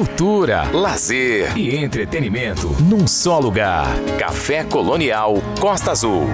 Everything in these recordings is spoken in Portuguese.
cultura, lazer e entretenimento num só lugar. Café Colonial Costa Azul.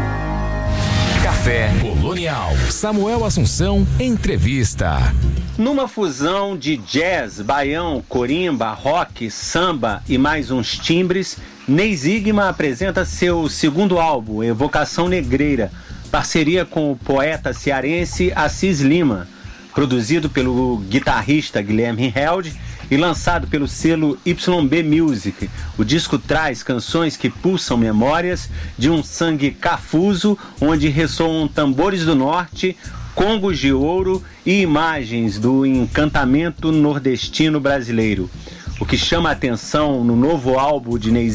Café Colonial. Samuel Assunção, entrevista. Numa fusão de jazz, baião, corimba, rock, samba e mais uns timbres, Ney Zigma apresenta seu segundo álbum, Evocação Negreira, parceria com o poeta cearense Assis Lima, produzido pelo guitarrista Guilherme Held e lançado pelo selo YB Music. O disco traz canções que pulsam memórias de um sangue cafuso, onde ressoam tambores do norte, congos de ouro e imagens do encantamento nordestino brasileiro. O que chama a atenção no novo álbum de Ney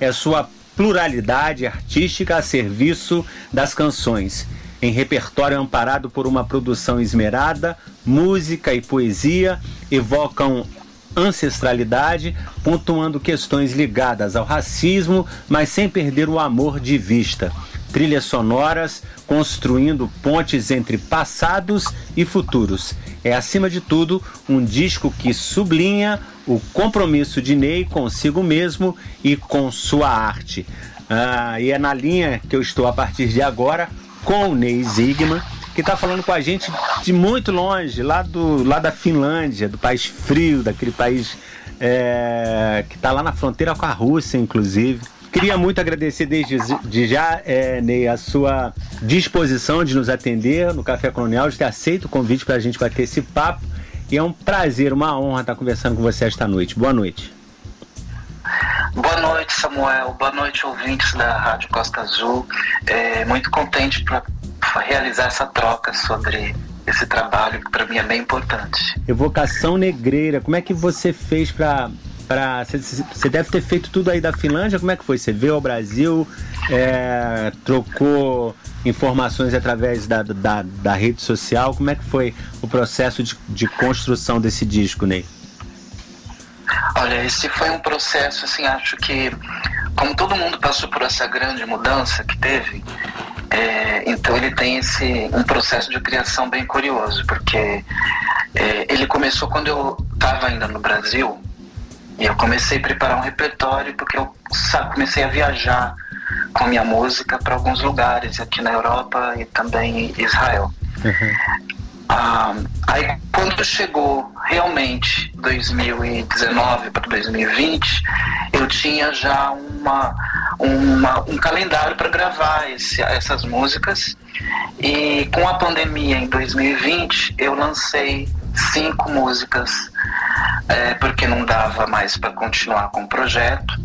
é sua pluralidade artística a serviço das canções. Em repertório amparado por uma produção esmerada, música e poesia evocam ancestralidade, pontuando questões ligadas ao racismo, mas sem perder o amor de vista. Trilhas sonoras construindo pontes entre passados e futuros. É, acima de tudo, um disco que sublinha o compromisso de Ney consigo mesmo e com sua arte. Ah, e é na linha que eu estou a partir de agora com o Ney Zigman, que está falando com a gente de muito longe, lá, do, lá da Finlândia, do país frio, daquele país é, que está lá na fronteira com a Rússia, inclusive. Queria muito agradecer desde de já, é, Ney, a sua disposição de nos atender no Café Colonial, de ter aceito o convite para a gente bater esse papo. E é um prazer, uma honra estar conversando com você esta noite. Boa noite. Boa noite, Samuel. Boa noite, ouvintes da Rádio Costa Azul. É, muito contente para realizar essa troca sobre esse trabalho que para mim é bem importante. Evocação Negreira, como é que você fez para para você deve ter feito tudo aí da Finlândia como é que foi você veio ao Brasil é, trocou informações através da, da, da, rede social como é que foi o processo de, de construção desse disco Ney olha esse foi um processo assim acho que como todo mundo passou por essa grande mudança que teve é, então ele tem esse um processo de criação bem curioso porque é, ele começou quando eu estava ainda no Brasil e eu comecei a preparar um repertório porque eu sabe, comecei a viajar com minha música para alguns lugares aqui na Europa e também em Israel. Uhum. Ah, aí quando chegou realmente 2019 para 2020, eu tinha já uma, uma um calendário para gravar esse, essas músicas e com a pandemia em 2020 eu lancei cinco músicas é, porque não dava mais para continuar com o projeto.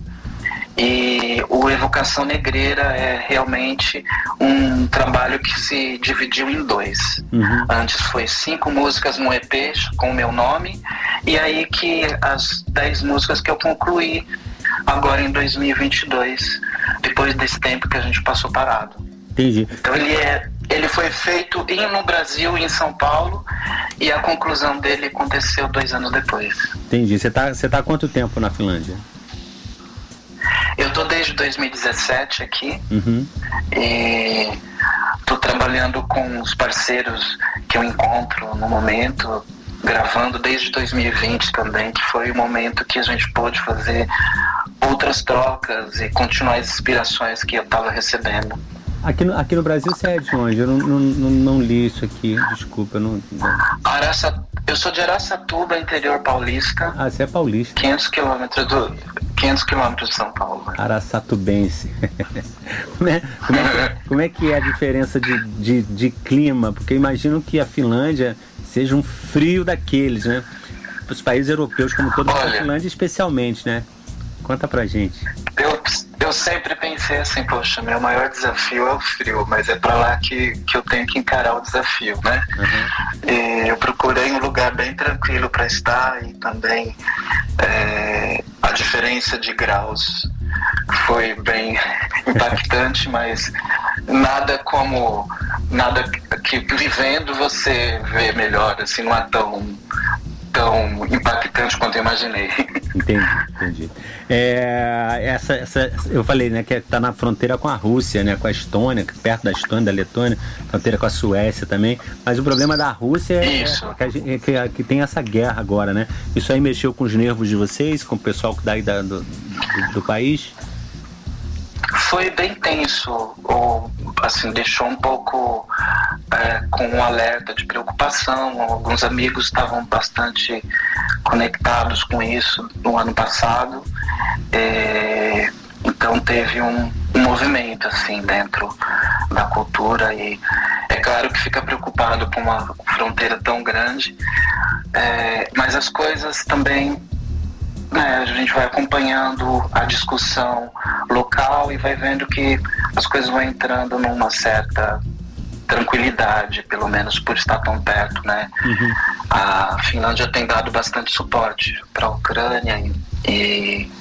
E o Evocação Negreira é realmente um trabalho que se dividiu em dois. Uhum. Antes foi cinco músicas no EP com o meu nome, e aí que as dez músicas que eu concluí agora em 2022, depois desse tempo que a gente passou parado. Entendi. Então ele é ele foi feito no Brasil em São Paulo e a conclusão dele aconteceu dois anos depois. Entendi. Você está você tá há quanto tempo na Finlândia? Eu estou desde 2017 aqui uhum. e estou trabalhando com os parceiros que eu encontro no momento, gravando desde 2020 também, que foi o momento que a gente pôde fazer outras trocas e continuar as inspirações que eu estava recebendo. Aqui no, aqui no Brasil você é de onde? Eu não, não, não, não li isso aqui, desculpa. Não, Araça, eu sou de Araçatuba, interior paulista. Ah, você é paulista. 500 quilômetros do 500 quilômetros de São Paulo. Araçatubense. como, é, como, é, como é que é a diferença de, de, de clima? Porque imagino que a Finlândia seja um frio daqueles, né? Os países europeus, como todos, a Finlândia especialmente, né? Conta pra gente. Eu, eu sempre pensei assim, poxa, meu maior desafio é o frio, mas é para lá que, que eu tenho que encarar o desafio, né? Uhum. E eu procurei um lugar bem tranquilo para estar e também é, a diferença de graus foi bem impactante, mas nada como nada que vivendo você vê melhor, assim, não é tão tão impactante quanto eu imaginei. Entendi, entendi. É, essa, essa, eu falei, né, que está na fronteira com a Rússia, né, com a Estônia, perto da Estônia, da Letônia, fronteira com a Suécia também. Mas o problema da Rússia é, é que, é que, tem essa guerra agora, né? Isso aí mexeu com os nervos de vocês, com o pessoal daí da, do, do, do país? Foi bem tenso, ou assim, deixou um pouco é, com um alerta de preocupação. Alguns amigos estavam bastante conectados com isso no ano passado. É, então teve um, um, movimento assim dentro da cultura e é claro que fica preocupado com uma fronteira tão grande, é, mas as coisas também a gente vai acompanhando a discussão local e vai vendo que as coisas vão entrando numa certa tranquilidade, pelo menos por estar tão perto, né? Uhum. A Finlândia tem dado bastante suporte para a Ucrânia e, e,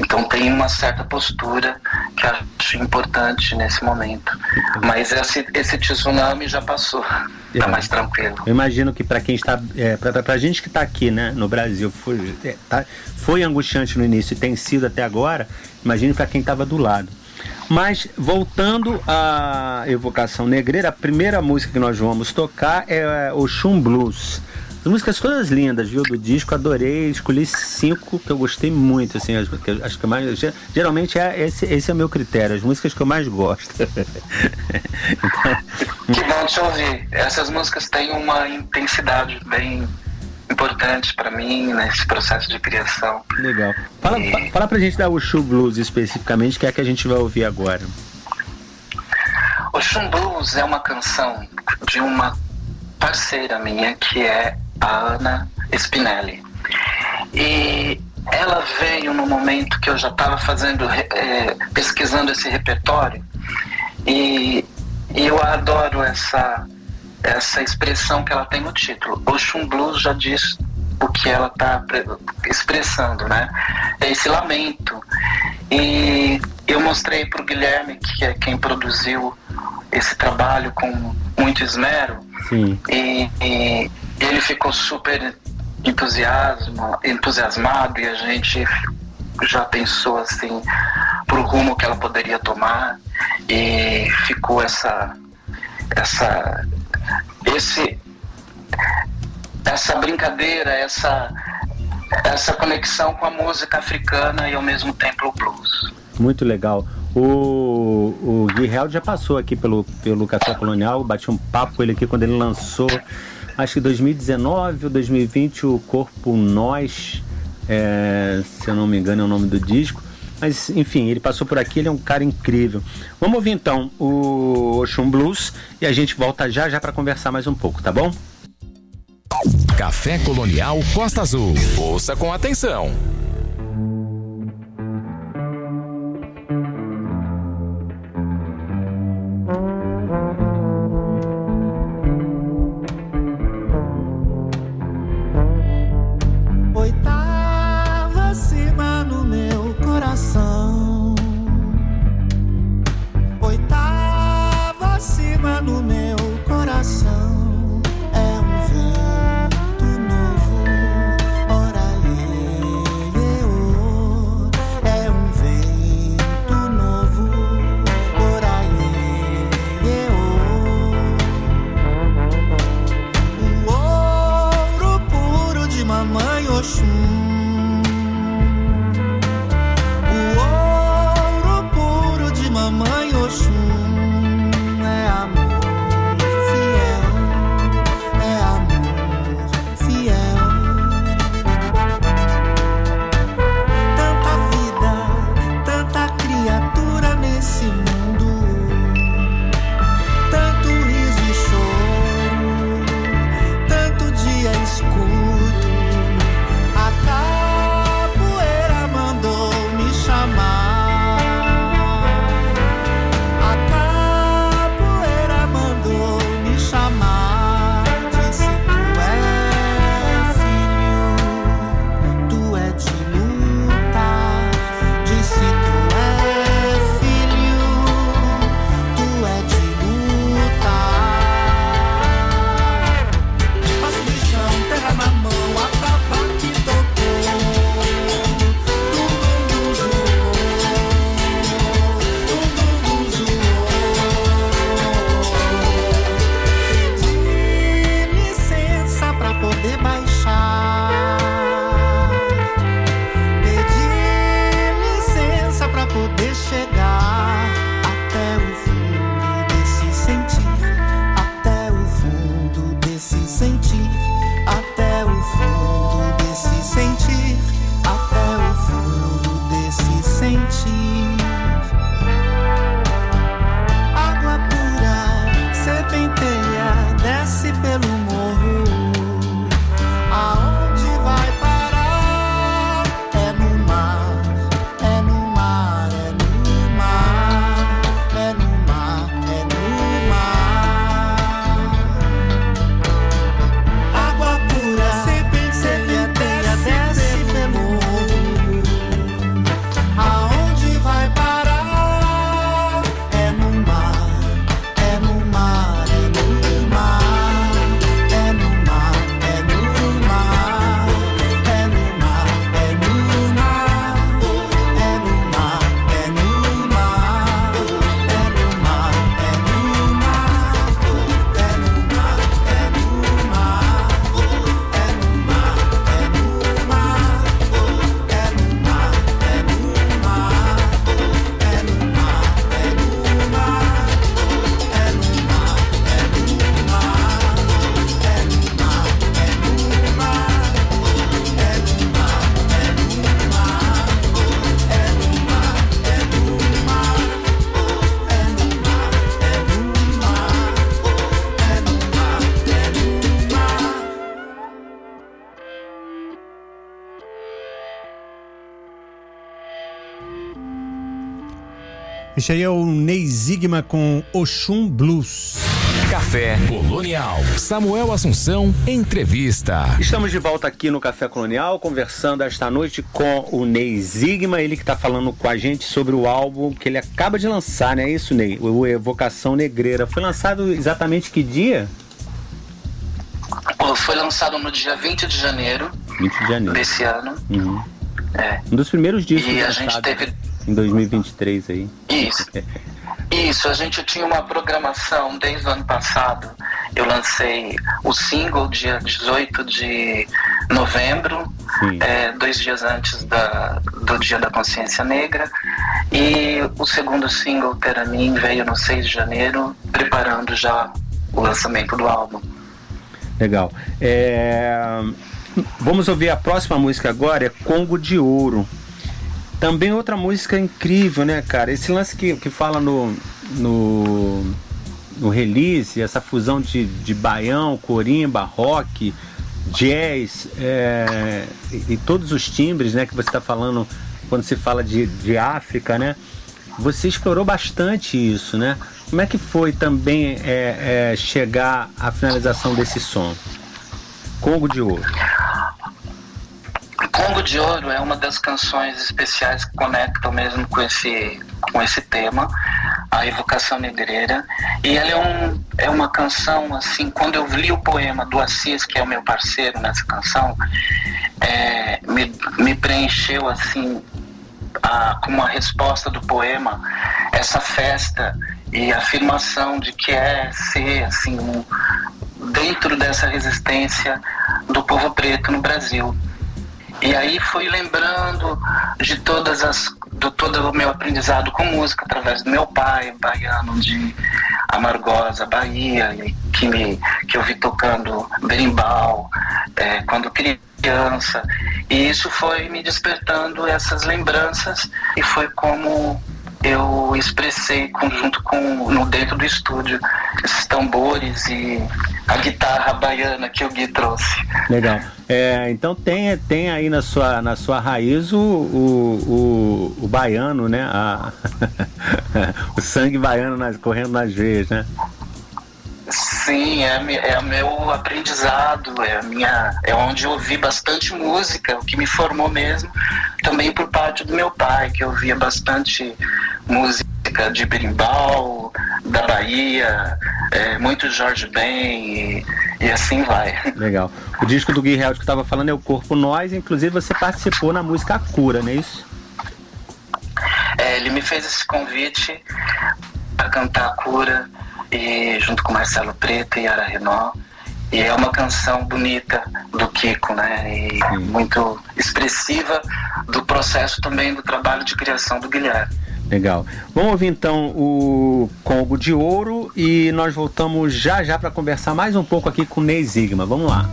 então tem uma certa postura que acho importante nesse momento. Mas esse, esse tsunami já passou, está é. mais tranquilo. Eu imagino que para quem está, é, para a gente que está aqui, né, no Brasil, foi, é, tá, foi angustiante no início e tem sido até agora. Imagine para quem estava do lado. Mas voltando à evocação negreira, a primeira música que nós vamos tocar é o Chum Blues. As músicas todas lindas, viu, do disco, adorei, escolhi cinco que eu gostei muito, assim, as, que, acho que mais, geralmente é esse, esse é o meu critério, as músicas que eu mais gosto. então, que bom te ouvir. Essas músicas têm uma intensidade bem importantes para mim nesse processo de criação. Legal. Fala, e... fala pra gente da Ushu Blues especificamente, que é a que a gente vai ouvir agora. O Shum Blues é uma canção de uma parceira minha que é a Ana Spinelli. E ela veio no momento que eu já estava fazendo, é, pesquisando esse repertório e, e eu adoro essa essa expressão que ela tem no título. Ocean Blues já diz o que ela está expressando, né? É esse lamento. E eu mostrei para o Guilherme, que é quem produziu esse trabalho com muito esmero, Sim. E, e ele ficou super entusiasmo, entusiasmado e a gente já pensou assim pro rumo que ela poderia tomar e ficou essa essa esse essa brincadeira, essa essa conexão com a música africana e ao mesmo tempo o blues. Muito legal. O, o Gui Held já passou aqui pelo, pelo Café Colonial, bati um papo ele aqui quando ele lançou, acho que 2019 ou 2020, o Corpo Nós, é, se eu não me engano é o nome do disco. Mas, enfim, ele passou por aqui, ele é um cara incrível. Vamos ouvir então o Ocean Blues e a gente volta já já para conversar mais um pouco, tá bom? Café Colonial Costa Azul. Ouça com atenção. Este aí é o Ney Zigma com Oxum Blues. Café Colonial. Samuel Assunção, entrevista. Estamos de volta aqui no Café Colonial, conversando esta noite com o Ney Zigma, ele que está falando com a gente sobre o álbum que ele acaba de lançar, não é isso, Ney? O Evocação Negreira. Foi lançado exatamente que dia? Foi lançado no dia 20 de janeiro. 20 de janeiro. Desse ano. Uhum. É. Um dos primeiros discos. E a gente teve. Em 2023 aí. Isso. Isso, a gente tinha uma programação desde o ano passado. Eu lancei o single dia 18 de novembro, é, dois dias antes da, do Dia da Consciência Negra. E o segundo single, Ter a Mim, veio no 6 de janeiro, preparando já o lançamento do álbum. Legal. É... Vamos ouvir a próxima música agora, é Congo de Ouro. Também outra música incrível, né, cara? Esse lance que, que fala no, no, no release, essa fusão de, de baião, corimba, rock, jazz é, e, e, todos os timbres, né, que você está falando quando se fala de, de África, né? Você explorou bastante isso, né? Como é que foi também é, é, chegar à finalização desse som? Congo de Ouro. Congo de Ouro é uma das canções especiais que conectam mesmo com esse, com esse tema, a evocação negreira. E ela é, um, é uma canção, assim, quando eu li o poema do Assis, que é o meu parceiro nessa canção, é, me, me preencheu, assim, a, como uma resposta do poema, essa festa e a afirmação de que é ser, assim, um, dentro dessa resistência do povo preto no Brasil. E aí fui lembrando de todas as do todo o meu aprendizado com música através do meu pai, baiano de Amargosa, Bahia, que me que eu vi tocando berimbau é, quando criança. E isso foi me despertando essas lembranças e foi como eu expressei junto com no dentro do estúdio esses tambores e a guitarra baiana que o Gui trouxe. Legal. É, então tem, tem aí na sua, na sua raiz o, o, o, o baiano, né? A, o sangue baiano nas, correndo nas veias, né? Sim, é, é meu aprendizado, é, a minha, é onde eu ouvi bastante música, o que me formou mesmo, também por parte do meu pai, que eu ouvia bastante música de berimbau, da Bahia, é, muito Jorge Ben e, e, assim vai. Legal. O disco do Gui Held que estava falando é o Corpo Nós, inclusive você participou na música A Cura, não é isso? É, ele me fez esse convite para cantar A Cura e junto com Marcelo Preto e Ara Renó. E é uma canção bonita do Kiko, né? E Sim. muito expressiva do processo também do trabalho de criação do Guilherme. Legal. Vamos ouvir então o Congo de Ouro e nós voltamos já já para conversar mais um pouco aqui com o Ney Zigma. Vamos lá.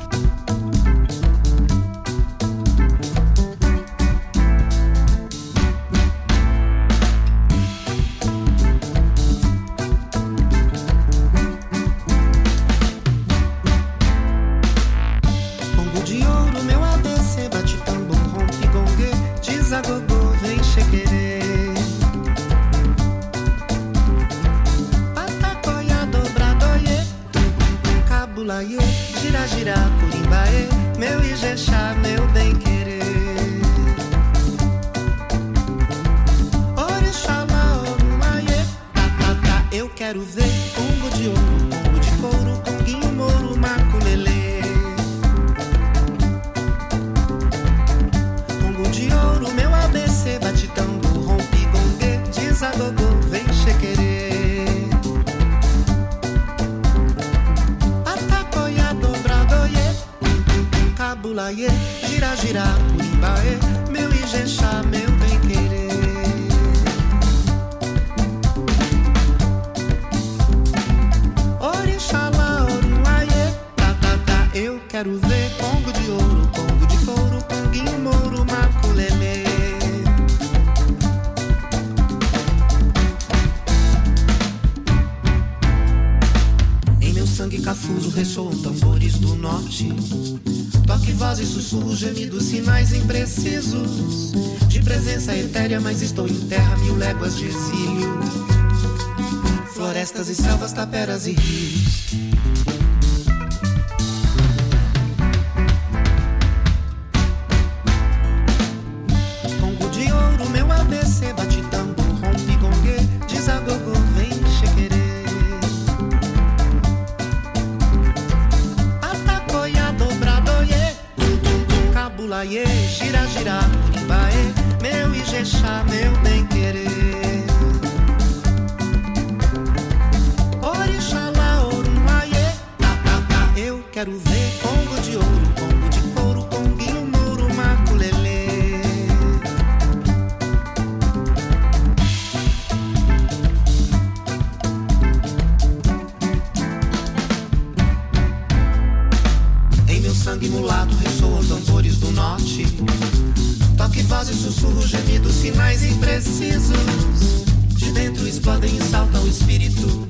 De dentro explodem e salta o espírito.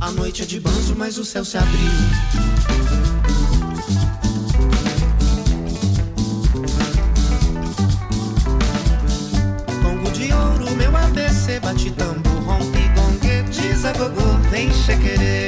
A noite é de banzo, mas o céu se abriu. Bongo de ouro, meu ABC, bate tambor, rompe, gongue, desabogou, vem querer.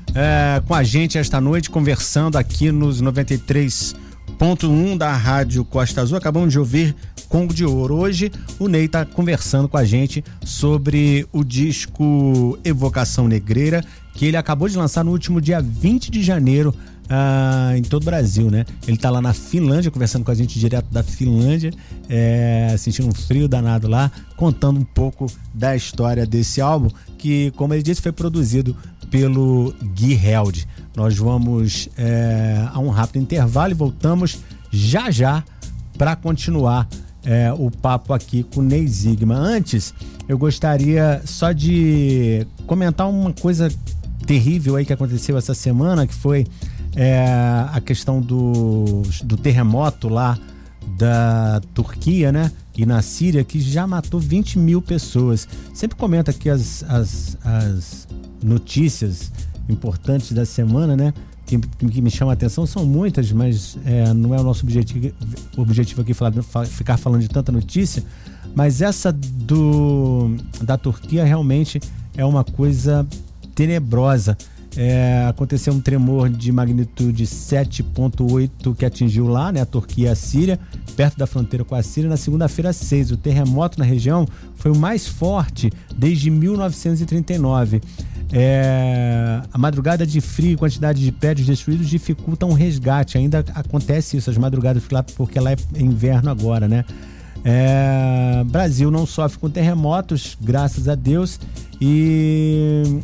é, com a gente esta noite, conversando aqui nos 93.1 da Rádio Costa Azul. Acabamos de ouvir Congo de Ouro. Hoje o Ney está conversando com a gente sobre o disco Evocação Negreira, que ele acabou de lançar no último dia 20 de janeiro ah, em todo o Brasil, né? Ele tá lá na Finlândia, conversando com a gente direto da Finlândia, é, sentindo um frio danado lá, contando um pouco da história desse álbum, que, como ele disse, foi produzido pelo Gui Held. Nós vamos é, a um rápido intervalo e voltamos já já para continuar é, o papo aqui com o Ney Zigma. Antes, eu gostaria só de comentar uma coisa terrível aí que aconteceu essa semana, que foi é, a questão do, do terremoto lá da Turquia, né? E na Síria, que já matou 20 mil pessoas. Sempre comenta aqui as, as, as notícias importantes da semana, né? Que, que, me chama a atenção são muitas, mas é, não é o nosso objetivo, objetivo aqui falar, ficar falando de tanta notícia. Mas essa do da Turquia realmente é uma coisa tenebrosa. É, aconteceu um tremor de magnitude 7.8 que atingiu lá, né, a Turquia e a Síria, perto da fronteira com a Síria, na segunda-feira 6. O terremoto na região foi o mais forte desde 1939. É, a madrugada de frio e quantidade de prédios destruídos dificultam o resgate. Ainda acontece isso, as madrugadas lá, porque lá é inverno agora, né? É, Brasil não sofre com terremotos, graças a Deus, e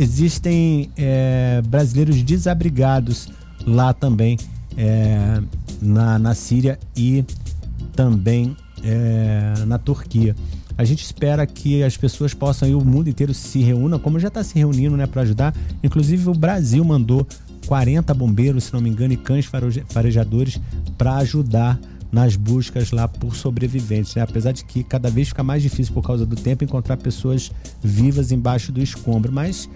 existem é, brasileiros desabrigados lá também é, na, na Síria e também é, na Turquia. A gente espera que as pessoas possam ir, o mundo inteiro se reúna, como já está se reunindo né, para ajudar. Inclusive, o Brasil mandou 40 bombeiros, se não me engano, e cães farejadores para ajudar nas buscas lá por sobreviventes, né? apesar de que cada vez fica mais difícil por causa do tempo encontrar pessoas vivas embaixo do escombro, mas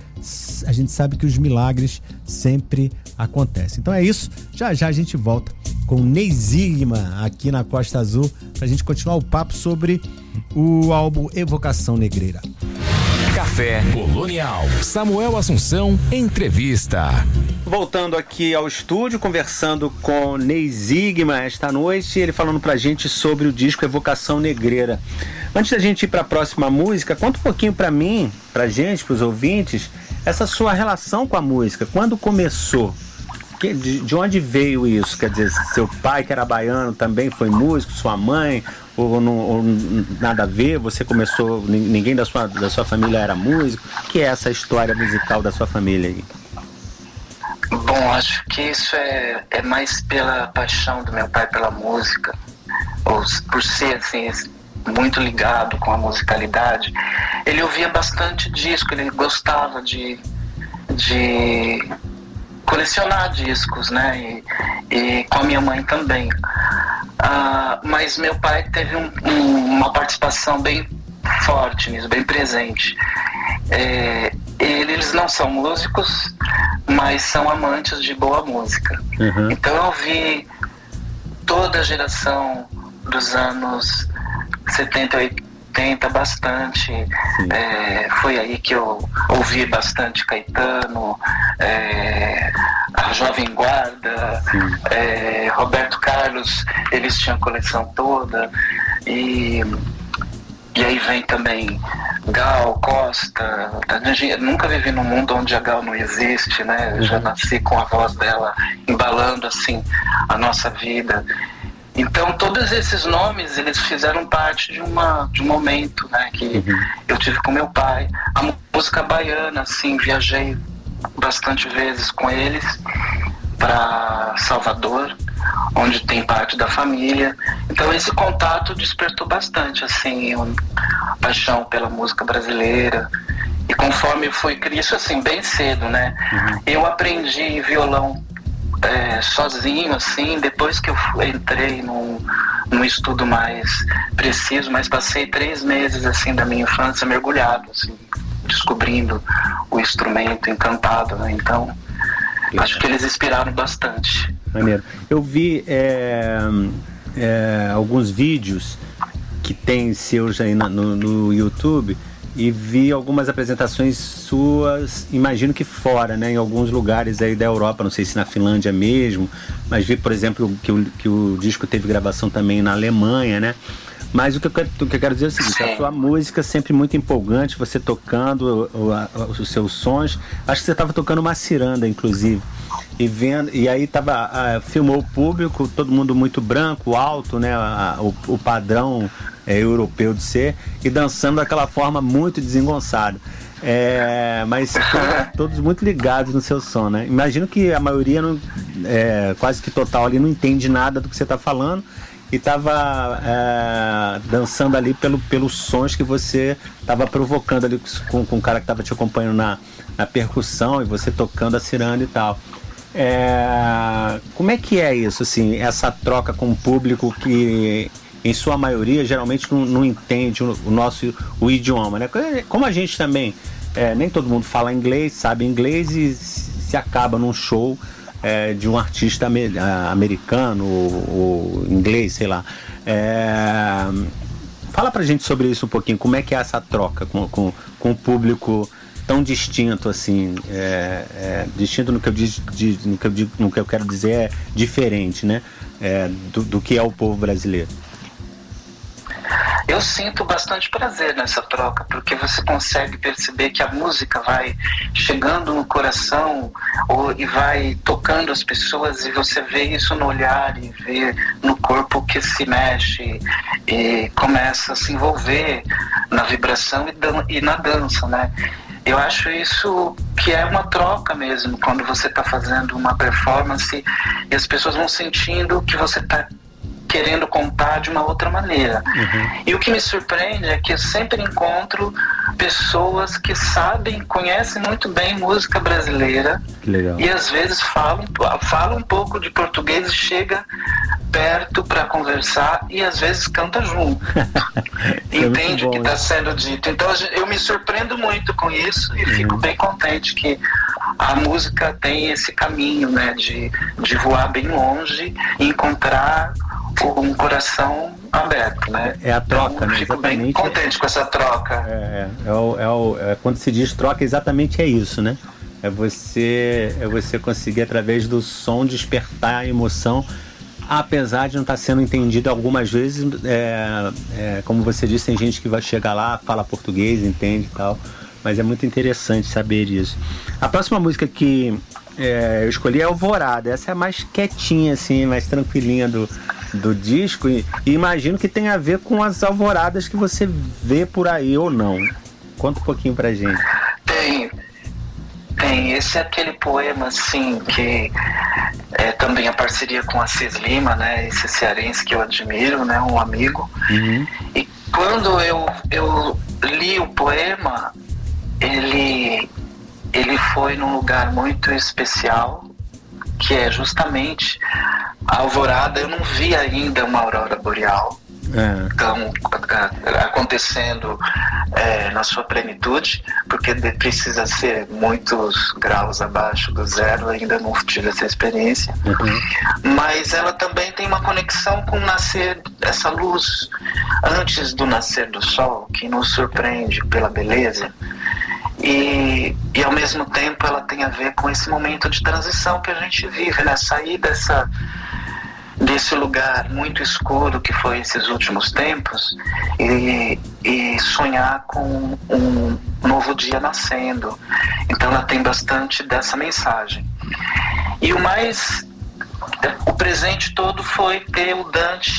a gente sabe que os milagres sempre acontecem. Então é isso, já já a gente volta com Neizigma aqui na Costa Azul para a gente continuar o papo sobre o álbum Evocação Negreira. Café Colonial. Samuel Assunção, entrevista. Voltando aqui ao estúdio, conversando com Ney Zigma esta noite, ele falando pra gente sobre o disco Evocação Negreira. Antes da gente ir para a próxima música, conta um pouquinho para mim, pra gente, pros ouvintes, essa sua relação com a música. Quando começou? de onde veio isso? Quer dizer, seu pai, que era baiano, também foi músico, sua mãe, ou, não, ou nada a ver? Você começou, ninguém da sua, da sua família era músico? O que é essa história musical da sua família aí? Bom, acho que isso é, é mais pela paixão do meu pai pela música, ou por ser assim, muito ligado com a musicalidade. Ele ouvia bastante disco, ele gostava de, de colecionar discos, né? E, e com a minha mãe também. Ah, mas meu pai teve um, um, uma participação bem forte nisso, bem presente. É, eles não são músicos, mas são amantes de boa música. Uhum. Então eu vi toda a geração dos anos 70, 80 bastante. É, foi aí que eu ouvi bastante Caetano, é, a Jovem Guarda, é, Roberto Carlos, eles tinham a coleção toda. E, e aí vem também Gal, Costa. Eu nunca vivi num mundo onde a Gal não existe, né? Eu já uhum. nasci com a voz dela embalando assim a nossa vida. Então todos esses nomes eles fizeram parte de uma de um momento, né, que uhum. eu tive com meu pai. A música baiana, assim, viajei bastante vezes com eles para Salvador, onde tem parte da família. Então esse contato despertou bastante, assim, uma paixão pela música brasileira. E conforme foi isso assim bem cedo, né? Uhum. Eu aprendi violão é, sozinho, assim, depois que eu entrei num, num estudo mais preciso, mas passei três meses, assim, da minha infância mergulhado, assim, descobrindo o instrumento encantado, né? Então, acho que eles inspiraram bastante. Maneiro. Eu vi é, é, alguns vídeos que tem seus aí no, no YouTube e vi algumas apresentações suas, imagino que fora, né, em alguns lugares aí da Europa, não sei se na Finlândia mesmo, mas vi, por exemplo, que o, que o disco teve gravação também na Alemanha, né? Mas o que, eu quero, o que eu quero dizer é o seguinte, a sua música sempre muito empolgante, você tocando os seus sons. Acho que você estava tocando uma ciranda, inclusive. E vendo, e aí tava, uh, filmou o público, todo mundo muito branco, alto, né? o, o padrão é, europeu de ser, e dançando daquela forma muito desengonçada. É, mas todos muito ligados no seu som, né? Imagino que a maioria, não, é, quase que total ali, não entende nada do que você está falando e estava é, dançando ali pelo, pelos sons que você estava provocando ali com, com o cara que estava te acompanhando na, na percussão e você tocando a ciranda e tal. É, como é que é isso, assim, essa troca com o público que em sua maioria, geralmente não, não entende o, o, nosso o idioma, né? Como a gente também, é, nem todo mundo fala inglês, sabe inglês e se acaba num show é, de um artista americano ou, ou inglês, sei lá. É, fala pra gente sobre isso um pouquinho, como é que é essa troca com, com, com o público tão distinto assim, é, é, distinto no que, eu diz, de, no, que eu no que eu quero dizer é diferente, né, é, do, do que é o povo brasileiro. Eu sinto bastante prazer nessa troca, porque você consegue perceber que a música vai chegando no coração ou, e vai tocando as pessoas, e você vê isso no olhar e vê no corpo que se mexe e começa a se envolver na vibração e, e na dança, né? Eu acho isso que é uma troca mesmo, quando você está fazendo uma performance e as pessoas vão sentindo que você está querendo contar de uma outra maneira. Uhum. E o que me surpreende é que eu sempre encontro pessoas que sabem, conhecem muito bem música brasileira e às vezes falam, falam um pouco de português e chega perto para conversar e às vezes canta junto. é Entende o que está sendo dito. Então eu me surpreendo muito com isso e uhum. fico bem contente que a música tem esse caminho né, de, de voar bem longe e encontrar um coração aberto, né? É a troca, então, né? Fico exatamente. bem contente com essa troca. É, é, é, o, é, o, é, quando se diz troca, exatamente é isso, né? É você, é você conseguir através do som despertar a emoção, apesar de não estar sendo entendido algumas vezes. É, é, como você disse, tem gente que vai chegar lá, fala português, entende e tal. Mas é muito interessante saber isso. A próxima música que é, eu escolhi é Alvorada. Essa é a mais quietinha, assim, mais tranquilinha do, do disco e, e, imagino que tem a ver com as alvoradas que você vê por aí ou não. Conta um pouquinho pra gente. Tem, tem. Esse é aquele poema, assim, que é também a parceria com a Cis Lima, né? Esse cearense que eu admiro, né? Um amigo. Uhum. E quando eu, eu li o poema, ele, ele foi num lugar muito especial, que é justamente a alvorada. Eu não vi ainda uma aurora boreal. É. Então, acontecendo é, na sua plenitude, porque precisa ser muitos graus abaixo do zero, ainda não tive essa experiência. Uhum. Mas ela também tem uma conexão com o nascer, essa luz antes do nascer do sol, que nos surpreende pela beleza. E, e ao mesmo tempo ela tem a ver com esse momento de transição que a gente vive, né? Sair dessa desse lugar muito escuro que foi esses últimos tempos e, e sonhar com um novo dia nascendo. Então ela tem bastante dessa mensagem. E o mais o presente todo foi ter o Dante,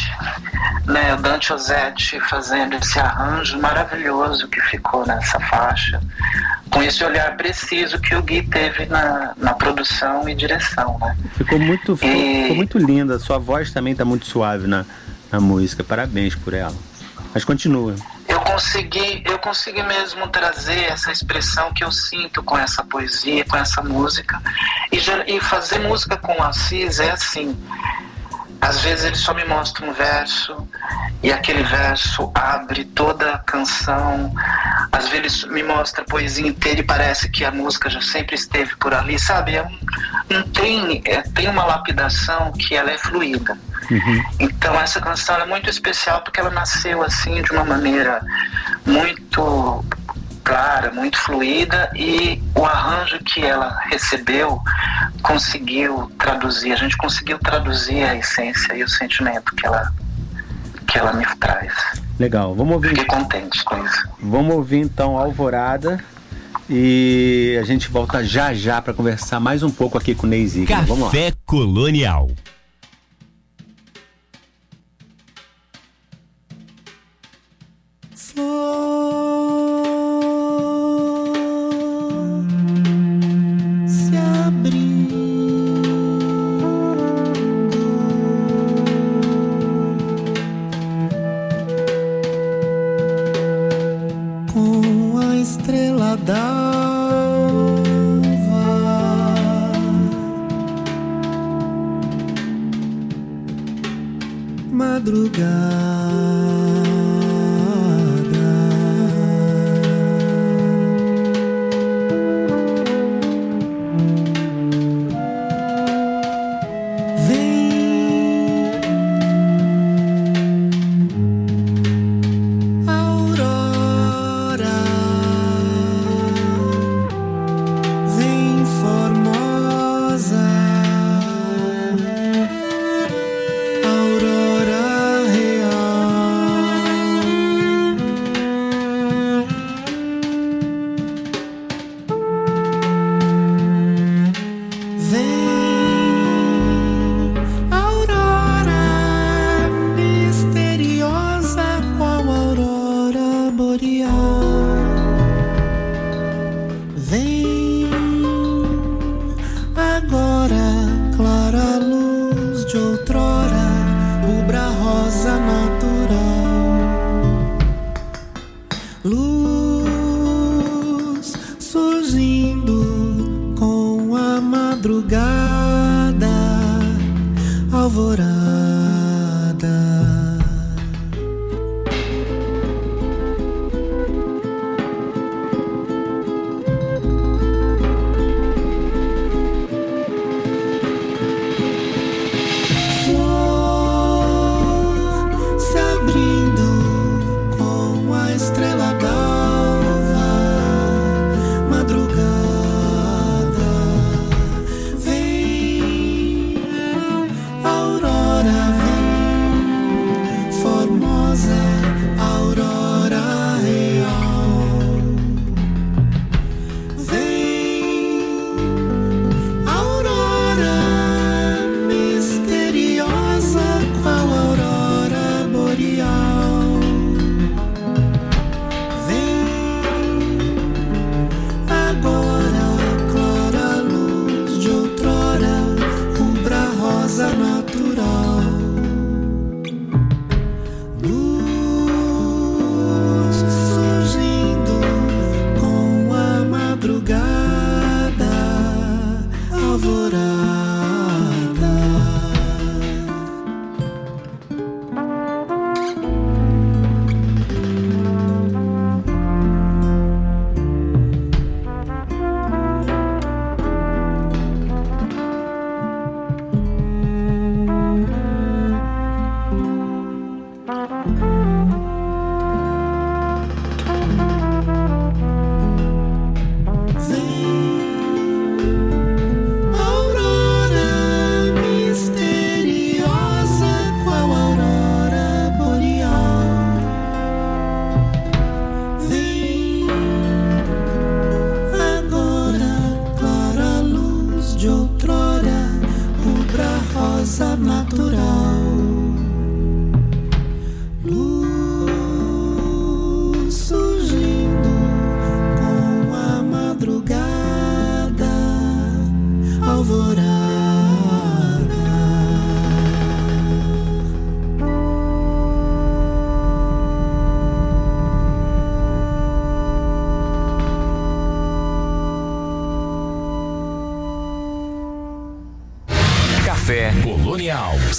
né, o Dante Osetti fazendo esse arranjo maravilhoso que ficou nessa faixa, com esse olhar preciso que o Gui teve na, na produção e direção. Né? Ficou muito, ficou, e... ficou muito linda, sua voz também está muito suave na, na música, parabéns por ela. Mas continua eu consegui, eu consegui mesmo trazer essa expressão que eu sinto com essa poesia, com essa música. E, e fazer música com o Assis é assim. Às vezes ele só me mostra um verso e aquele verso abre toda a canção. Às vezes me mostra a poesia inteira e parece que a música já sempre esteve por ali, sabe? É um, não tem, é, tem uma lapidação que ela é fluida. Uhum. Então essa canção é muito especial porque ela nasceu assim de uma maneira muito clara, muito fluida e o arranjo que ela recebeu conseguiu traduzir, a gente conseguiu traduzir a essência e o sentimento que ela que ela me traz. Legal, vamos ouvir. Fiquei contente com isso. Vamos ouvir então Alvorada e a gente volta já já para conversar mais um pouco aqui com o Ney Café Colonial. madrugada.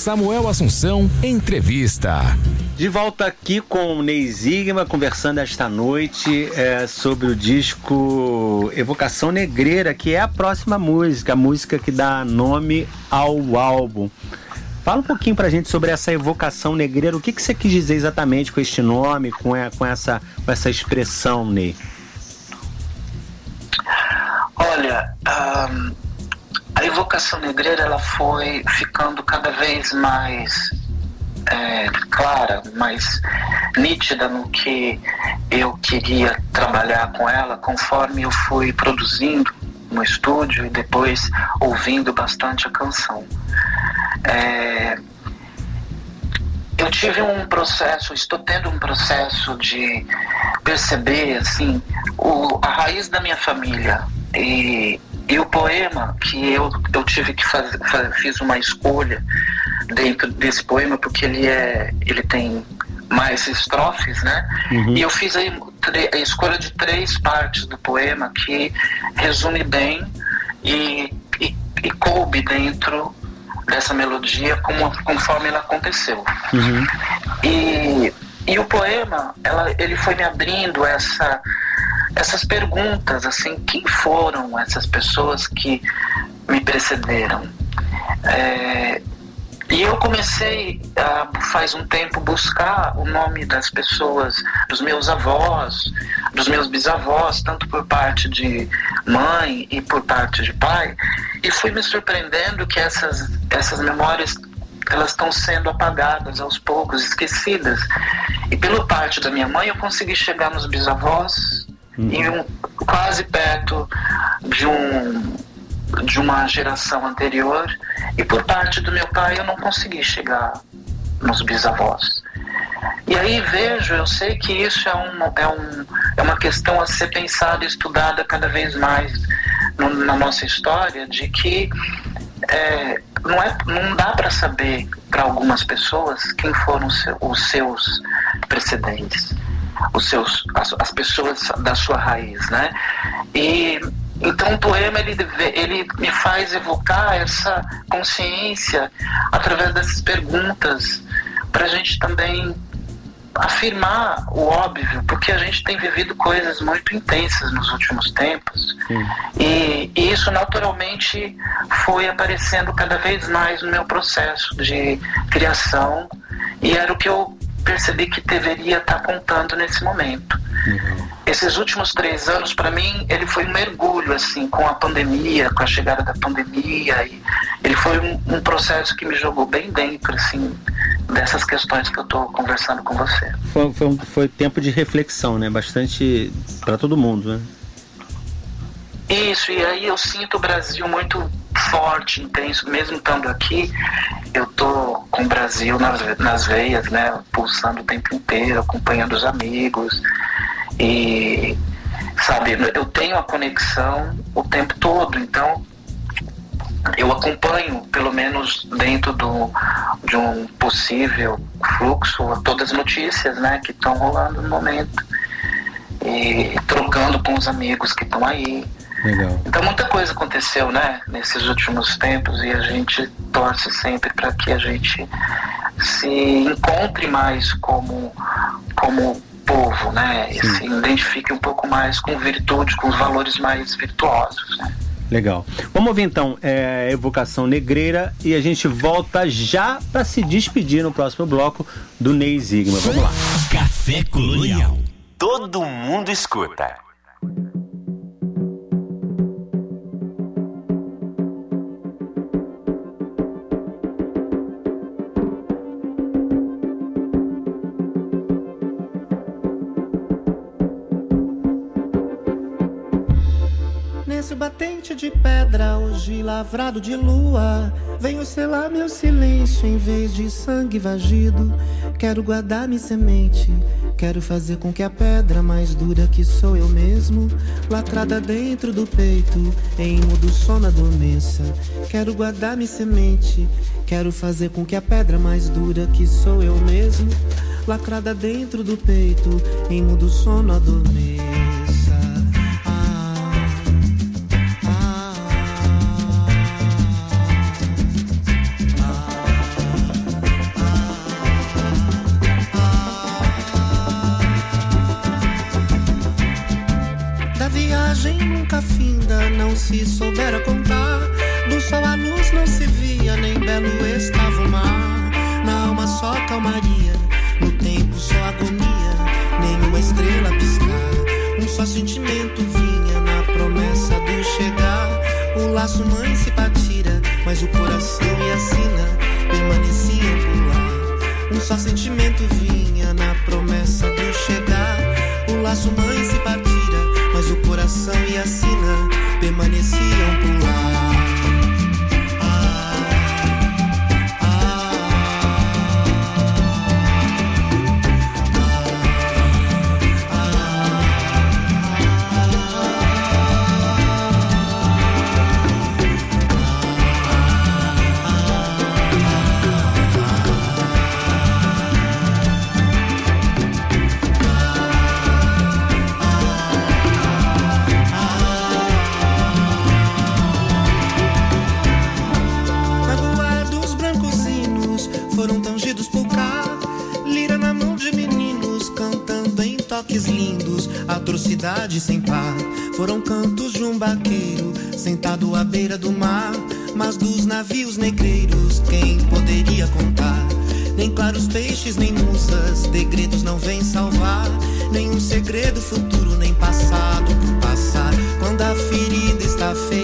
Samuel Assunção, entrevista. De volta aqui com o Ney Zigma, conversando esta noite é, sobre o disco Evocação Negreira, que é a próxima música, a música que dá nome ao álbum. Fala um pouquinho pra gente sobre essa evocação negreira. O que, que você quis dizer exatamente com este nome, com, a, com, essa, com essa expressão, Ney? Olha, um, a evocação negreira ela foi ficando cada vez mais é, clara, mais nítida no que eu queria trabalhar com ela, conforme eu fui produzindo no estúdio e depois ouvindo bastante a canção. É, eu tive um processo, estou tendo um processo de perceber assim o, a raiz da minha família e, e o poema que eu, eu tive que fazer, fiz uma escolha dentro desse poema porque ele é ele tem mais estrofes, né? Uhum. E eu fiz aí a escolha de três partes do poema que resume bem e, e, e coube dentro dessa melodia como, conforme ela aconteceu. Uhum. E, e o poema, ela, ele foi me abrindo essa, essas perguntas, assim, quem foram essas pessoas que me precederam? É, e eu comecei, a, faz um tempo, buscar o nome das pessoas, dos meus avós, dos meus bisavós, tanto por parte de mãe e por parte de pai, e fui me surpreendendo que essas, essas memórias elas estão sendo apagadas aos poucos, esquecidas. E pelo parte da minha mãe eu consegui chegar nos bisavós uhum. e um, quase perto de um de uma geração anterior e por parte do meu pai eu não consegui chegar nos bisavós. E aí vejo, eu sei que isso é, um, é, um, é uma questão a ser pensada e estudada cada vez mais no, na nossa história, de que é, não, é, não dá para saber para algumas pessoas quem foram os seus precedentes, os seus, as, as pessoas da sua raiz, né? E então o poema ele, ele me faz evocar essa consciência através dessas perguntas para a gente também afirmar o óbvio, porque a gente tem vivido coisas muito intensas nos últimos tempos. E, e, isso naturalmente foi aparecendo cada vez mais no meu processo de criação. E era o que eu percebi que deveria estar contando nesse momento. Uhum. Esses últimos três anos, para mim, ele foi um mergulho, assim, com a pandemia, com a chegada da pandemia. E ele foi um, um processo que me jogou bem dentro, assim, dessas questões que eu estou conversando com você. Foi, foi, foi, tempo de reflexão, né? Bastante para todo mundo, né? Isso, e aí eu sinto o Brasil muito forte, intenso, mesmo estando aqui, eu tô com o Brasil nas, nas veias, né? Pulsando o tempo inteiro, acompanhando os amigos. E, sabe, eu tenho a conexão o tempo todo, então eu acompanho, pelo menos dentro do, de um possível fluxo, todas as notícias né, que estão rolando no momento. E trocando com os amigos que estão aí. Legal. Então muita coisa aconteceu, né, nesses últimos tempos e a gente torce sempre para que a gente se encontre mais como como povo, né, Sim. e se identifique um pouco mais com virtude, com os valores mais virtuosos, né. Legal. Vamos ouvir então é, Evocação Negreira e a gente volta já para se despedir no próximo bloco do Ney Zigma. Vamos lá. Café Colonial. Todo mundo escuta. Hoje lavrado de lua. Venho selar meu silêncio em vez de sangue vagido. Quero guardar minha semente. Quero fazer com que a pedra mais dura que sou eu mesmo, lacrada dentro do peito, em mudo sono adormeça. Quero guardar minha semente. Quero fazer com que a pedra mais dura que sou eu mesmo, lacrada dentro do peito, em mudo sono adormeça. Se soubera. Atrocidade sem par. Foram cantos de um barqueiro sentado à beira do mar. Mas dos navios negreiros, quem poderia contar? Nem claros peixes, nem musas, segredos não vêm salvar. Nenhum segredo futuro, nem passado por passar. Quando a ferida está feita,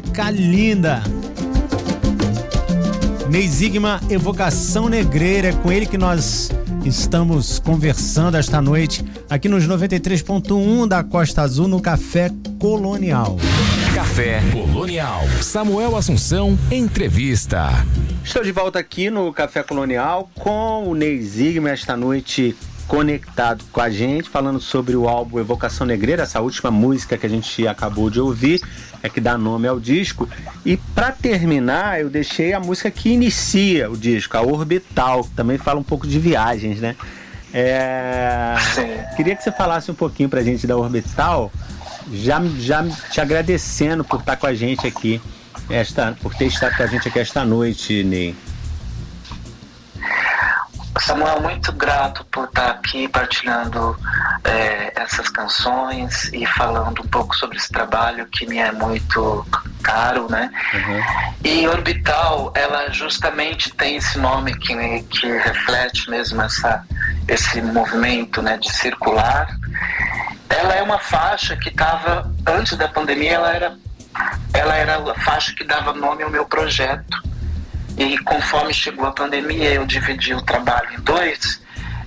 música linda! Neizigma Evocação Negreira, é com ele que nós estamos conversando esta noite aqui nos 93.1 da Costa Azul no Café Colonial. Café Colonial. Samuel Assunção, entrevista. Estou de volta aqui no Café Colonial com o Neizigma esta noite conectado com a gente, falando sobre o álbum Evocação Negreira, essa última música que a gente acabou de ouvir, é que dá nome ao disco. E para terminar, eu deixei a música que inicia o disco, a Orbital, que também fala um pouco de viagens, né? É... Queria que você falasse um pouquinho pra gente da Orbital, já, já te agradecendo por estar com a gente aqui, esta, por ter estado com a gente aqui esta noite, Ney. Samuel, muito grato por estar aqui partilhando é, essas canções e falando um pouco sobre esse trabalho que me é muito caro, né? Uhum. E Orbital, ela justamente tem esse nome que, que reflete mesmo essa, esse movimento né, de circular. Ela é uma faixa que estava, antes da pandemia, ela era, ela era a faixa que dava nome ao meu projeto. E conforme chegou a pandemia, eu dividi o trabalho em dois.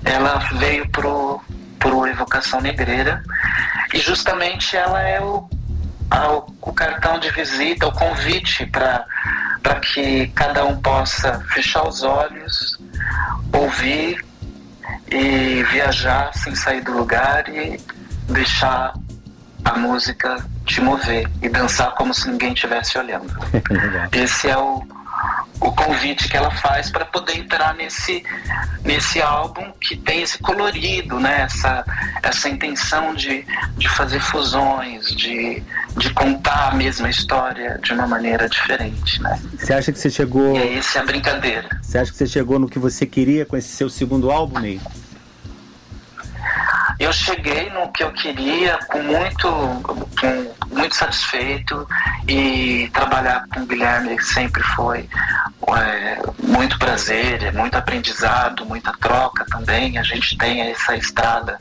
Ela veio pro, pro Evocação Negreira e justamente ela é o, a, o cartão de visita, o convite para que cada um possa fechar os olhos, ouvir e viajar sem sair do lugar e deixar a música te mover e dançar como se ninguém estivesse olhando. Esse é o, o convite que ela faz para poder entrar nesse, nesse álbum que tem esse colorido, né? essa, essa intenção de, de fazer fusões, de, de contar a mesma história de uma maneira diferente. Né? Você acha que você chegou. E é essa a brincadeira. Você acha que você chegou no que você queria com esse seu segundo álbum, Ney? Eu cheguei no que eu queria com muito, com, muito satisfeito e trabalhar com o Guilherme sempre foi é, muito prazer, é muito aprendizado, muita troca também. A gente tem essa estrada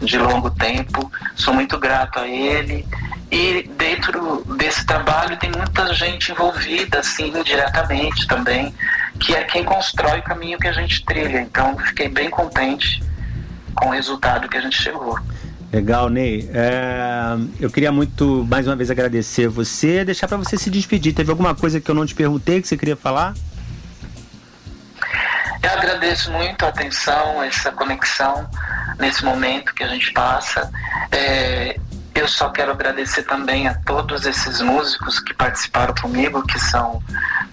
de longo tempo. Sou muito grato a ele e dentro desse trabalho tem muita gente envolvida, assim, indiretamente também, que é quem constrói o caminho que a gente trilha. Então, fiquei bem contente com o resultado que a gente chegou. Legal, Ney. É, eu queria muito, mais uma vez, agradecer você, deixar para você se despedir. Teve alguma coisa que eu não te perguntei que você queria falar? Eu agradeço muito a atenção, essa conexão nesse momento que a gente passa. É, eu só quero agradecer também a todos esses músicos que participaram comigo, que são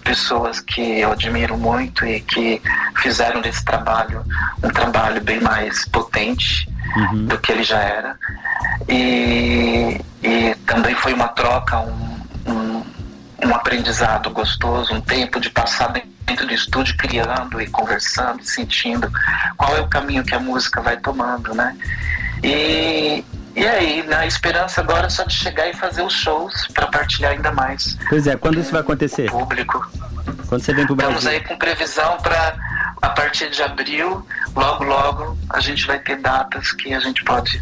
pessoas que eu admiro muito e que fizeram desse trabalho um trabalho bem mais potente uhum. do que ele já era. E, e também foi uma troca, um, um, um aprendizado gostoso, um tempo de passar dentro do estúdio criando e conversando, sentindo qual é o caminho que a música vai tomando, né? E, e aí, na esperança agora só de chegar e fazer os shows para partilhar ainda mais. Pois é, quando isso vai acontecer? Público. Quando você vem pro Brasil? Estamos aí com previsão para a partir de abril, logo logo a gente vai ter datas que a gente pode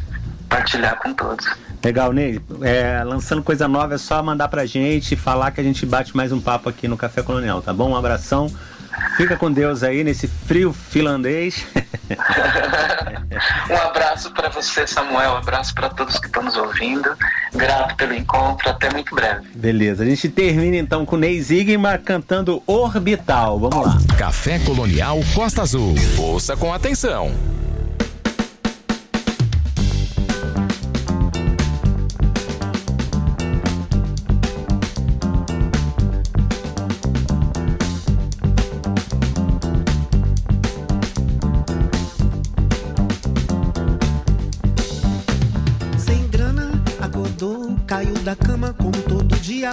partilhar com todos. Legal, Ney. É, lançando coisa nova é só mandar pra gente, falar que a gente bate mais um papo aqui no Café Colonial, tá bom? Um abração. Fica com Deus aí nesse frio finlandês. um abraço para você, Samuel. Um abraço para todos que estão nos ouvindo. Grato pelo encontro. Até muito breve. Beleza. A gente termina então com Ney Zigma cantando Orbital. Vamos lá. Café Colonial Costa Azul. Ouça com atenção.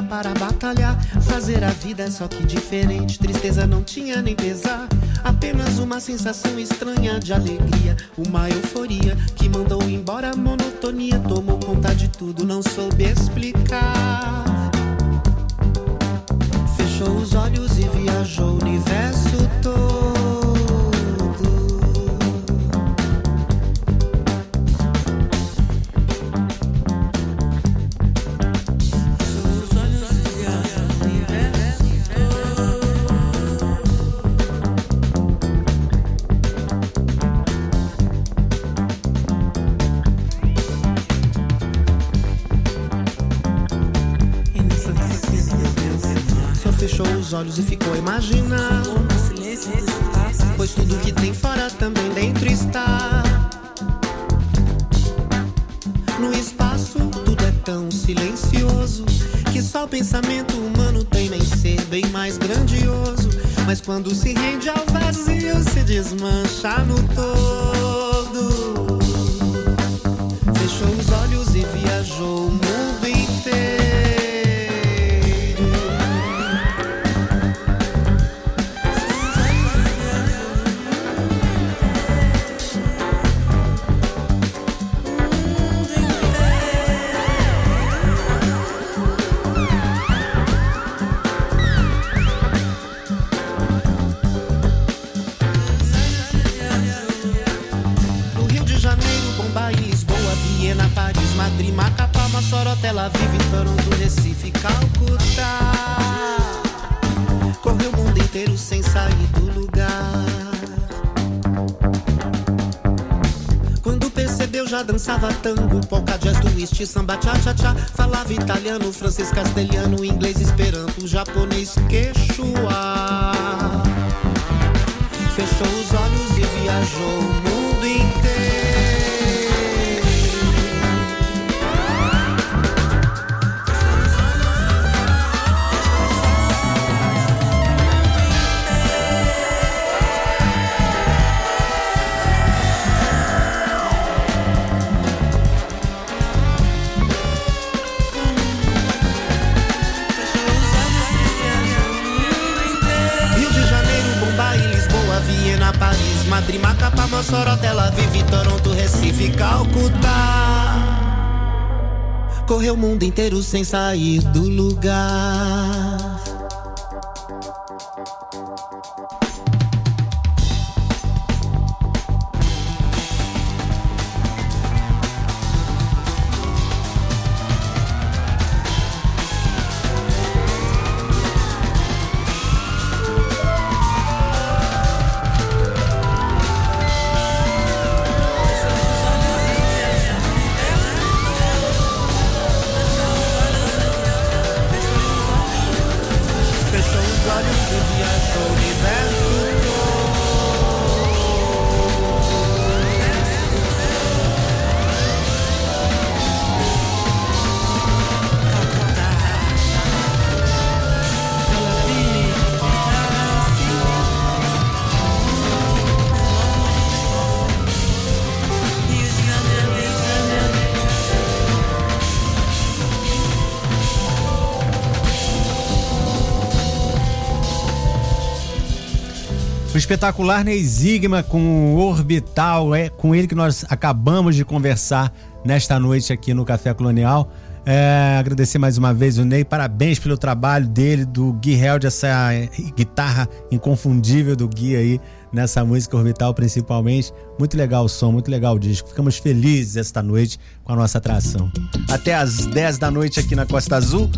Para batalhar. Fazer a vida só que diferente. Tristeza não tinha nem pesar. Apenas uma sensação estranha de alegria. Uma euforia que mandou embora a monotonia. Tomou conta de tudo, não soube explicar. Fechou os olhos e viajou o universo todo. Quando se rende ao vazio, se desmancha no dançava tango, polka, jazz, twist, samba, cha-cha-cha. Falava italiano, francês, castelhano, inglês, esperanto, japonês, quechua. Fechou os olhos e viajou Madrid, Macapá, Mossoró, Tel Aviv, Toronto, Recife, Calcutá. Correu o mundo inteiro sem sair do lugar. Espetacular Neizigma com o Orbital, é com ele que nós acabamos de conversar nesta noite aqui no Café Colonial. É, agradecer mais uma vez o Ney, parabéns pelo trabalho dele, do Gui Held, essa guitarra inconfundível do Gui aí nessa música Orbital principalmente. Muito legal o som, muito legal o disco. Ficamos felizes esta noite com a nossa atração. Até às 10 da noite aqui na Costa Azul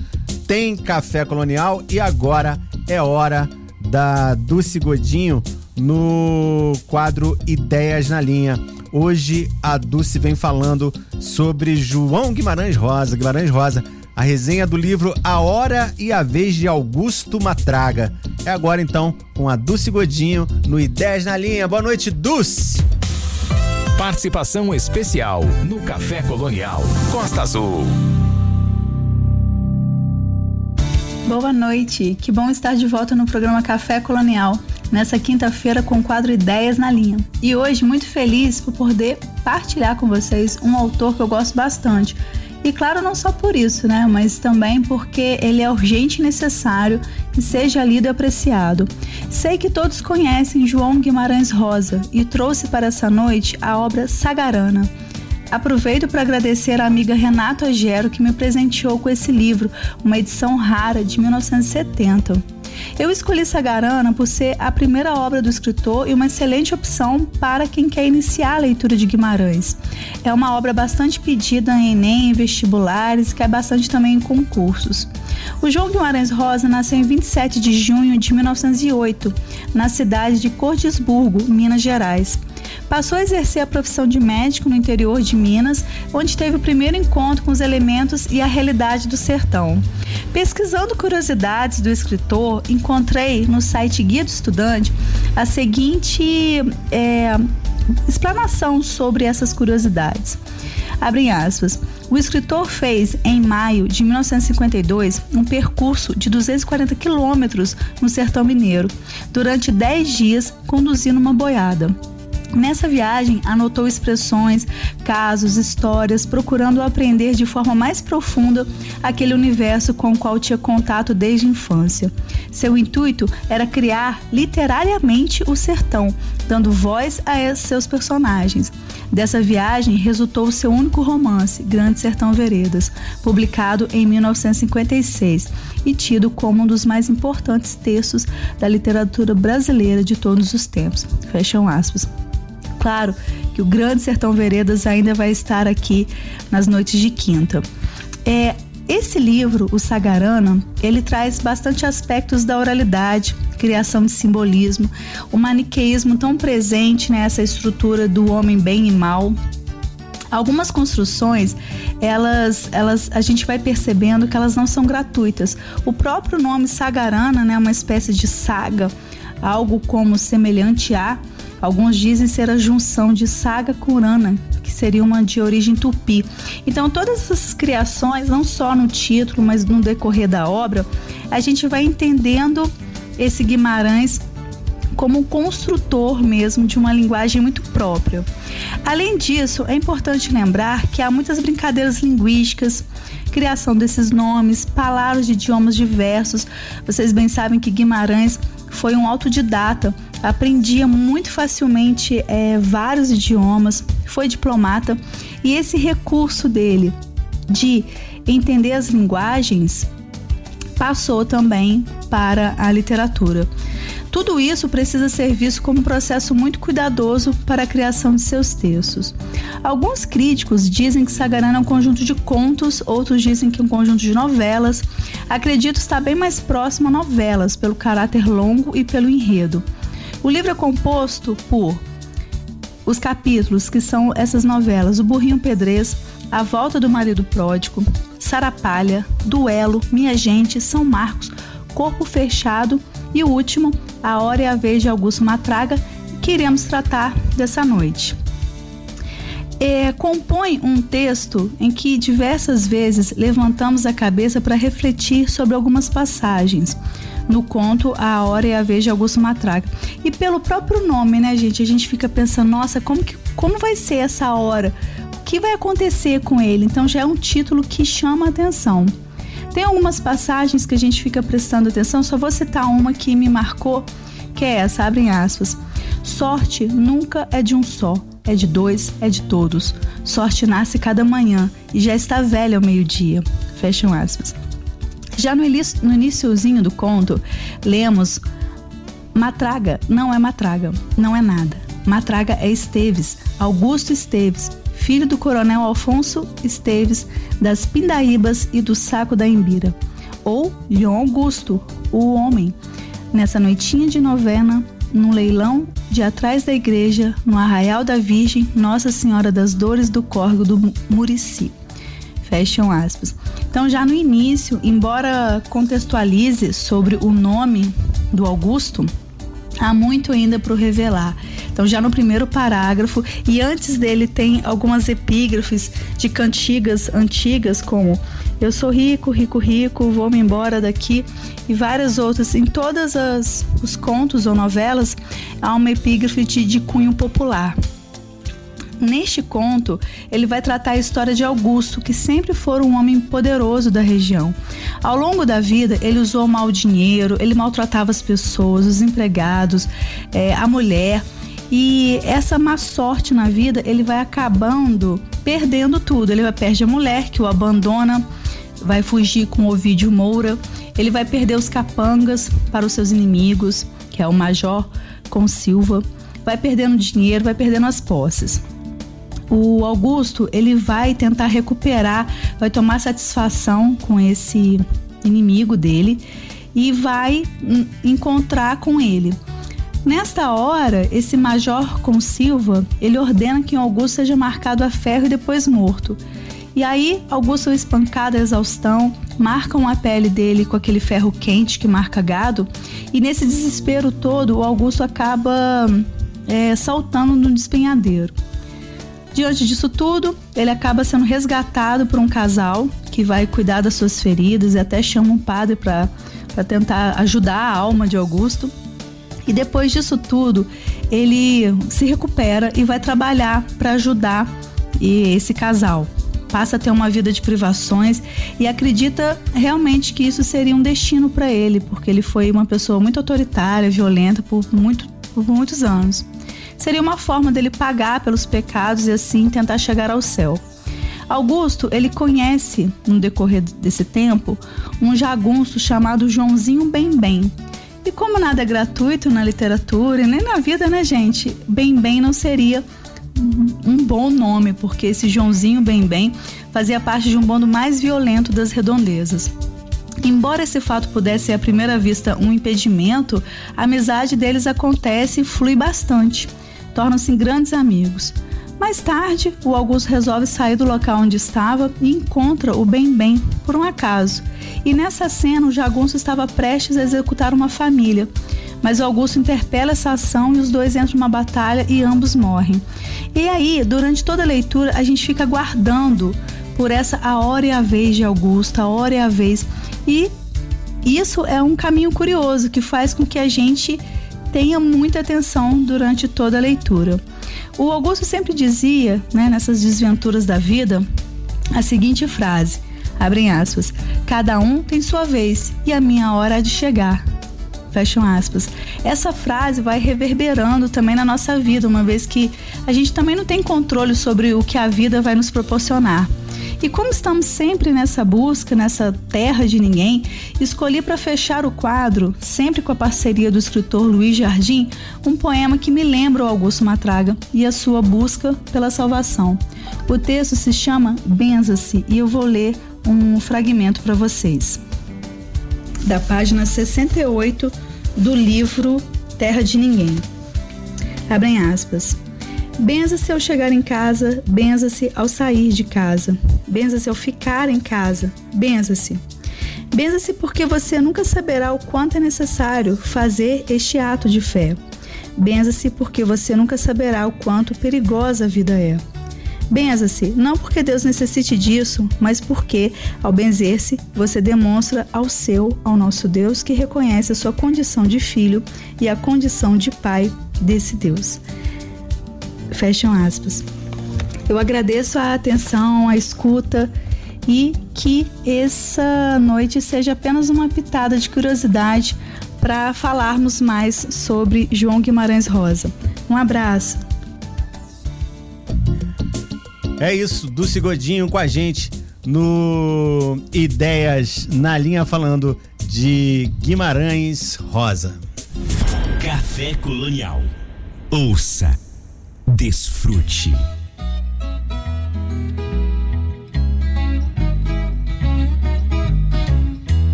tem Café Colonial e agora é hora da Dulce Godinho no quadro Ideias na Linha. Hoje a Dulce vem falando sobre João Guimarães Rosa. Guimarães Rosa, a resenha do livro A Hora e a Vez de Augusto Matraga. É agora então com a Dulce Godinho no Ideias na Linha. Boa noite, Dulce! Participação especial no Café Colonial Costa Azul. Boa noite, que bom estar de volta no programa Café Colonial, nessa quinta-feira com o quadro Ideias na Linha. E hoje muito feliz por poder partilhar com vocês um autor que eu gosto bastante. E claro, não só por isso, né, mas também porque ele é urgente e necessário que seja lido e apreciado. Sei que todos conhecem João Guimarães Rosa e trouxe para essa noite a obra Sagarana Aproveito para agradecer a amiga Renata Agero que me presenteou com esse livro, uma edição rara de 1970. Eu escolhi Sagarana por ser a primeira obra do escritor e uma excelente opção para quem quer iniciar a leitura de Guimarães. É uma obra bastante pedida em Enem, em vestibulares, que é bastante também em concursos. O João Guimarães Rosa nasceu em 27 de junho de 1908, na cidade de Cordisburgo, Minas Gerais. Passou a exercer a profissão de médico no interior de Minas, onde teve o primeiro encontro com os elementos e a realidade do sertão. Pesquisando curiosidades do escritor, encontrei no site Guia do Estudante a seguinte é, explanação sobre essas curiosidades. Abrem aspas. O escritor fez, em maio de 1952, um percurso de 240 quilômetros no sertão mineiro, durante 10 dias conduzindo uma boiada. Nessa viagem, anotou expressões, casos, histórias, procurando aprender de forma mais profunda aquele universo com o qual tinha contato desde a infância. Seu intuito era criar literariamente o sertão, dando voz a seus personagens. Dessa viagem resultou seu único romance, Grande Sertão Veredas, publicado em 1956 e tido como um dos mais importantes textos da literatura brasileira de todos os tempos. Fecham aspas claro que o Grande Sertão Veredas ainda vai estar aqui nas noites de quinta. É, esse livro, o Sagarana, ele traz bastante aspectos da oralidade, criação de simbolismo, o maniqueísmo tão presente nessa estrutura do homem bem e mal. Algumas construções, elas, elas, a gente vai percebendo que elas não são gratuitas. O próprio nome Sagarana, né, uma espécie de saga, algo como semelhante a, Alguns dizem ser a junção de saga com urana, que seria uma de origem tupi. Então, todas essas criações, não só no título, mas no decorrer da obra, a gente vai entendendo esse Guimarães como um construtor mesmo de uma linguagem muito própria. Além disso, é importante lembrar que há muitas brincadeiras linguísticas, criação desses nomes, palavras de idiomas diversos. Vocês bem sabem que Guimarães foi um autodidata, aprendia muito facilmente é, vários idiomas, foi diplomata e esse recurso dele de entender as linguagens passou também para a literatura. Tudo isso precisa ser visto como um processo muito cuidadoso para a criação de seus textos. Alguns críticos dizem que Sagarana é um conjunto de contos, outros dizem que é um conjunto de novelas. Acredito estar bem mais próximo a novelas, pelo caráter longo e pelo enredo. O livro é composto por os capítulos que são essas novelas: O Burrinho Pedrez, A Volta do Marido Pródigo, Sarapalha, Duelo, Minha Gente, São Marcos, Corpo Fechado E o último, A Hora e a Vez de Augusto Matraga, que iremos tratar dessa noite. É, compõe um texto em que diversas vezes levantamos a cabeça para refletir sobre algumas passagens no conto A Hora e a Vez de Augusto Matraga. E pelo próprio nome, né, gente, a gente fica pensando, nossa, como, que, como vai ser essa hora? O que vai acontecer com ele? Então já é um título que chama a atenção. Tem algumas passagens que a gente fica prestando atenção, só vou citar uma que me marcou, que é essa, abrem aspas. Sorte nunca é de um só, é de dois, é de todos. Sorte nasce cada manhã e já está velha ao meio-dia. Fecham aspas. Já no, no iníciozinho do conto, lemos Matraga não é Matraga, não é nada. Matraga é Esteves, Augusto Esteves, filho do coronel Alfonso Esteves, das Pindaíbas e do Saco da Imbira. Ou Leon Augusto, o homem. Nessa noitinha de novena, num leilão de atrás da igreja, no Arraial da Virgem, Nossa Senhora das Dores do Córrego do Murici. Fecham aspas. Então, já no início, embora contextualize sobre o nome do Augusto, há muito ainda para revelar. Então, já no primeiro parágrafo, e antes dele tem algumas epígrafes de cantigas antigas, como Eu sou rico, rico, rico, vou-me embora daqui, e várias outras. Em todos os contos ou novelas, há uma epígrafe de, de cunho popular. Neste conto, ele vai tratar a história de Augusto, que sempre foi um homem poderoso da região. Ao longo da vida, ele usou mal dinheiro, ele maltratava as pessoas, os empregados, é, a mulher. E essa má sorte na vida, ele vai acabando perdendo tudo. Ele vai perder a mulher, que o abandona, vai fugir com o Ovidio Moura, ele vai perder os capangas para os seus inimigos, que é o Major com Silva, vai perdendo dinheiro, vai perdendo as posses o Augusto ele vai tentar recuperar, vai tomar satisfação com esse inimigo dele e vai encontrar com ele. Nesta hora, esse major com Silva, ele ordena que Augusto seja marcado a ferro e depois morto. E aí, Augusto é espancado a exaustão, marcam a pele dele com aquele ferro quente que marca gado, e nesse desespero todo, o Augusto acaba é, saltando no despenhadeiro. Diante disso tudo, ele acaba sendo resgatado por um casal que vai cuidar das suas feridas e até chama um padre para tentar ajudar a alma de Augusto. E depois disso tudo, ele se recupera e vai trabalhar para ajudar esse casal. Passa a ter uma vida de privações e acredita realmente que isso seria um destino para ele, porque ele foi uma pessoa muito autoritária, violenta por, muito, por muitos anos seria uma forma dele pagar pelos pecados e assim tentar chegar ao céu. Augusto, ele conhece, no decorrer desse tempo, um jagunço chamado Joãozinho Bem Bem. E como nada é gratuito na literatura e nem na vida, né, gente? Bem Bem não seria um bom nome, porque esse Joãozinho Bem Bem fazia parte de um bando mais violento das redondezas. Embora esse fato pudesse ser à primeira vista um impedimento, a amizade deles acontece e flui bastante tornam-se grandes amigos. Mais tarde, o Augusto resolve sair do local onde estava e encontra o Bem Bem por um acaso. E nessa cena, o jagunço estava prestes a executar uma família. Mas o Augusto interpela essa ação e os dois entram numa batalha e ambos morrem. E aí, durante toda a leitura, a gente fica guardando por essa a hora e a vez de Augusto, a hora e a vez. E isso é um caminho curioso que faz com que a gente tenha muita atenção durante toda a leitura. O Augusto sempre dizia, né, nessas desventuras da vida, a seguinte frase: abrem aspas, cada um tem sua vez e a minha hora há de chegar. Fecham aspas. Essa frase vai reverberando também na nossa vida, uma vez que a gente também não tem controle sobre o que a vida vai nos proporcionar. E como estamos sempre nessa busca, nessa terra de ninguém, escolhi para fechar o quadro, sempre com a parceria do escritor Luiz Jardim, um poema que me lembra o Augusto Matraga e a sua busca pela salvação. O texto se chama Benza-se e eu vou ler um fragmento para vocês. Da página 68 do livro Terra de Ninguém. Abrem aspas. Benza-se ao chegar em casa, benza-se ao sair de casa, benza-se ao ficar em casa, benza-se. Benza-se porque você nunca saberá o quanto é necessário fazer este ato de fé. Benza-se porque você nunca saberá o quanto perigosa a vida é. Benza-se, não porque Deus necessite disso, mas porque, ao benzer-se, você demonstra ao seu, ao nosso Deus, que reconhece a sua condição de filho e a condição de pai desse Deus. Fecham aspas. Eu agradeço a atenção, a escuta e que essa noite seja apenas uma pitada de curiosidade para falarmos mais sobre João Guimarães Rosa. Um abraço. É isso, do Godinho com a gente no Ideias na Linha falando de Guimarães Rosa. Café Colonial. Ouça, desfrute.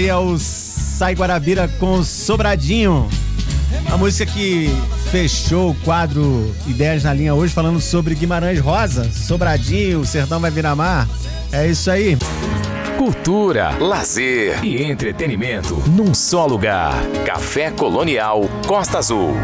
Aí é o Sai Guarabira com Sobradinho. A música que fechou o quadro Ideias na Linha hoje, falando sobre Guimarães Rosa, Sobradinho, Sertão vai virar mar. É isso aí. Cultura, lazer e entretenimento num só lugar. Café Colonial Costa Azul.